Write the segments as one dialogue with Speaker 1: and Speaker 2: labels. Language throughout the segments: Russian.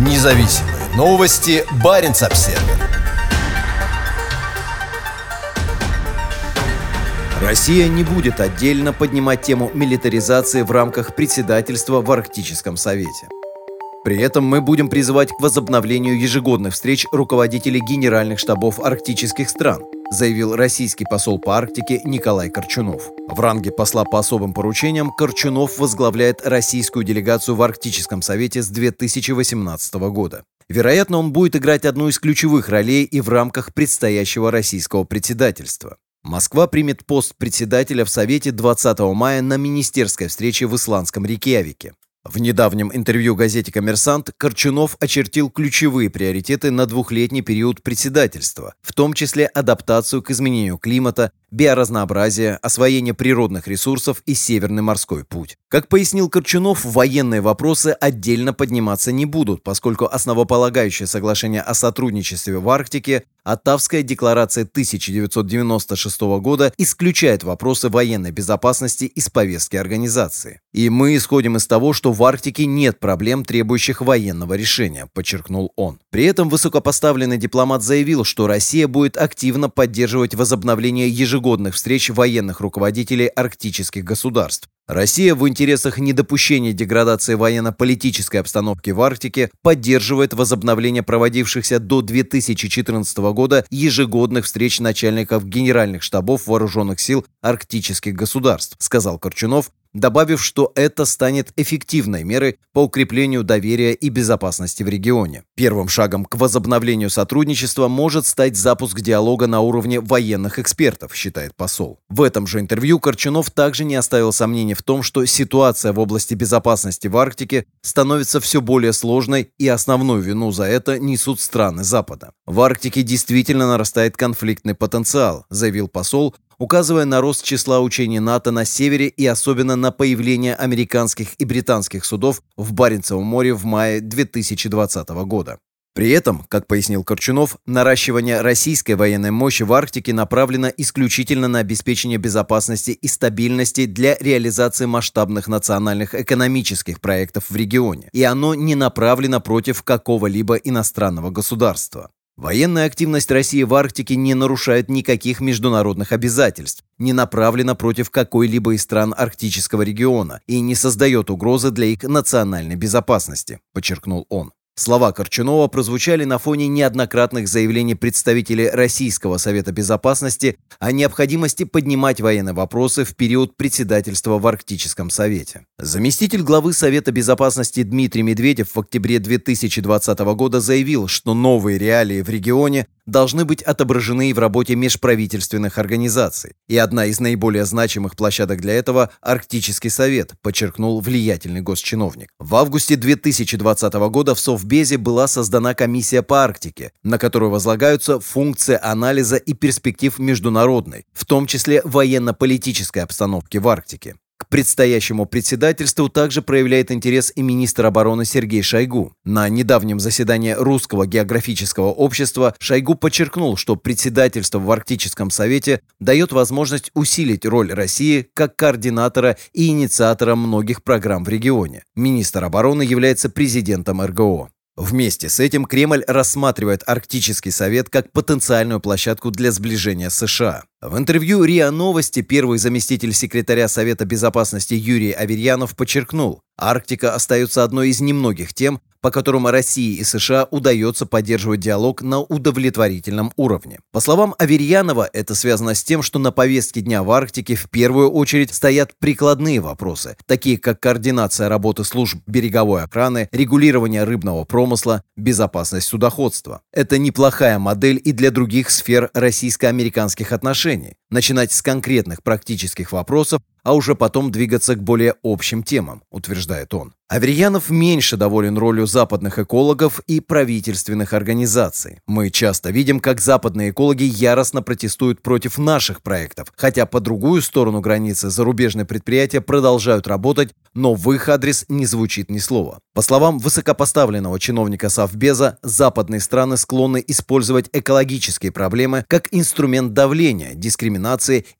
Speaker 1: Независимые новости. Барин обсерва Россия не будет отдельно поднимать тему милитаризации в рамках председательства в Арктическом совете. При этом мы будем призывать к возобновлению ежегодных встреч руководителей генеральных штабов арктических стран, заявил российский посол по Арктике Николай Корчунов. В ранге посла по особым поручениям Корчунов возглавляет российскую делегацию в Арктическом совете с 2018 года. Вероятно, он будет играть одну из ключевых ролей и в рамках предстоящего российского председательства. Москва примет пост председателя в Совете 20 мая на министерской встрече в исландском Рейкьявике. В недавнем интервью газете «Коммерсант» Корчунов очертил ключевые приоритеты на двухлетний период председательства, в том числе адаптацию к изменению климата, биоразнообразие, освоение природных ресурсов и Северный морской путь. Как пояснил Корчунов, военные вопросы отдельно подниматься не будут, поскольку основополагающее соглашение о сотрудничестве в Арктике Оттавская декларация 1996 года исключает вопросы военной безопасности из повестки организации. И мы исходим из того, что в Арктике нет проблем, требующих военного решения, подчеркнул он. При этом высокопоставленный дипломат заявил, что Россия будет активно поддерживать возобновление ежегодных встреч военных руководителей арктических государств, Россия в интересах недопущения деградации военно-политической обстановки в Арктике поддерживает возобновление проводившихся до 2014 года ежегодных встреч начальников генеральных штабов вооруженных сил арктических государств, сказал Корчунов добавив, что это станет эффективной мерой по укреплению доверия и безопасности в регионе. Первым шагом к возобновлению сотрудничества может стать запуск диалога на уровне военных экспертов, считает посол. В этом же интервью Корчунов также не оставил сомнений в том, что ситуация в области безопасности в Арктике становится все более сложной и основную вину за это несут страны Запада. В Арктике действительно нарастает конфликтный потенциал, заявил посол, указывая на рост числа учений НАТО на севере и особенно на появление американских и британских судов в Баренцевом море в мае 2020 года. При этом, как пояснил Корчунов, наращивание российской военной мощи в Арктике направлено исключительно на обеспечение безопасности и стабильности для реализации масштабных национальных экономических проектов в регионе, и оно не направлено против какого-либо иностранного государства. Военная активность России в Арктике не нарушает никаких международных обязательств, не направлена против какой-либо из стран арктического региона и не создает угрозы для их национальной безопасности, подчеркнул он. Слова Корчунова прозвучали на фоне неоднократных заявлений представителей Российского Совета Безопасности о необходимости поднимать военные вопросы в период председательства в Арктическом Совете. Заместитель главы Совета Безопасности Дмитрий Медведев в октябре 2020 года заявил, что новые реалии в регионе должны быть отображены и в работе межправительственных организаций. И одна из наиболее значимых площадок для этого – Арктический совет, подчеркнул влиятельный госчиновник. В августе 2020 года в Совбезе была создана комиссия по Арктике, на которую возлагаются функции анализа и перспектив международной, в том числе военно-политической обстановки в Арктике. К предстоящему председательству также проявляет интерес и министр обороны Сергей Шойгу. На недавнем заседании Русского географического общества Шойгу подчеркнул, что председательство в Арктическом совете дает возможность усилить роль России как координатора и инициатора многих программ в регионе. Министр обороны является президентом РГО. Вместе с этим Кремль рассматривает Арктический совет как потенциальную площадку для сближения США. В интервью РИА Новости первый заместитель секретаря Совета безопасности Юрий Аверьянов подчеркнул, Арктика остается одной из немногих тем, по которым России и США удается поддерживать диалог на удовлетворительном уровне. По словам Аверьянова, это связано с тем, что на повестке дня в Арктике в первую очередь стоят прикладные вопросы, такие как координация работы служб береговой охраны, регулирование рыбного промысла, безопасность судоходства. Это неплохая модель и для других сфер российско-американских отношений отношений. Начинать с конкретных практических вопросов, а уже потом двигаться к более общим темам, утверждает он. Аверьянов меньше доволен ролью западных экологов и правительственных организаций. Мы часто видим, как западные экологи яростно протестуют против наших проектов, хотя по другую сторону границы зарубежные предприятия продолжают работать, но в их адрес не звучит ни слова. По словам высокопоставленного чиновника Совбеза, западные страны склонны использовать экологические проблемы как инструмент давления, дискриминации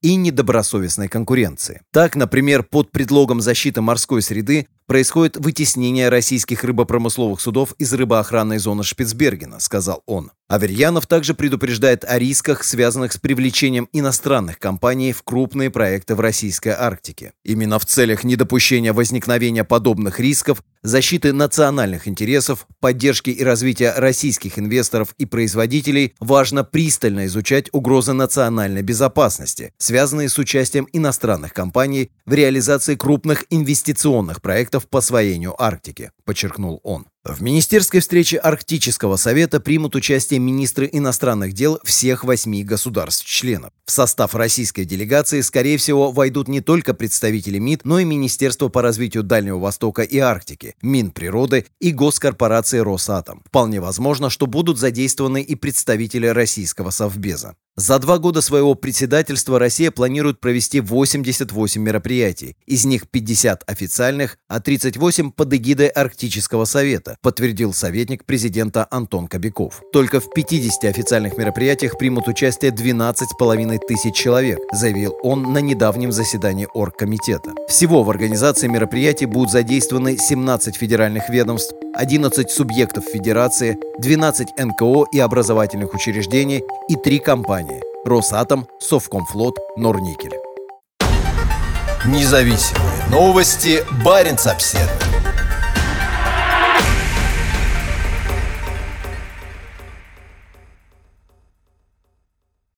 Speaker 1: и недобросовестной конкуренции. Так, например, под предлогом защиты морской среды происходит вытеснение российских рыбопромысловых судов из рыбоохранной зоны Шпицбергена, сказал он. Аверьянов также предупреждает о рисках, связанных с привлечением иностранных компаний в крупные проекты в российской Арктике. Именно в целях недопущения возникновения подобных рисков защиты национальных интересов, поддержки и развития российских инвесторов и производителей важно пристально изучать угрозы национальной безопасности, связанные с участием иностранных компаний в реализации крупных инвестиционных проектов по освоению Арктики, подчеркнул он. В министерской встрече Арктического совета примут участие министры иностранных дел всех восьми государств-членов. В состав российской делегации, скорее всего, войдут не только представители МИД, но и Министерство по развитию Дальнего Востока и Арктики, Минприроды и госкорпорации «Росатом». Вполне возможно, что будут задействованы и представители российского Совбеза. За два года своего председательства Россия планирует провести 88 мероприятий, из них 50 официальных, а 38 под эгидой Арктического совета, подтвердил советник президента Антон Кобяков. Только в 50 официальных мероприятиях примут участие 12,5 тысяч человек, заявил он на недавнем заседании Оргкомитета. Всего в организации мероприятий будут задействованы 17 федеральных ведомств, 11 субъектов федерации, 12 НКО и образовательных учреждений и 3 компании – Росатом, Совкомфлот, Норникель.
Speaker 2: Независимые новости. Барин обседный.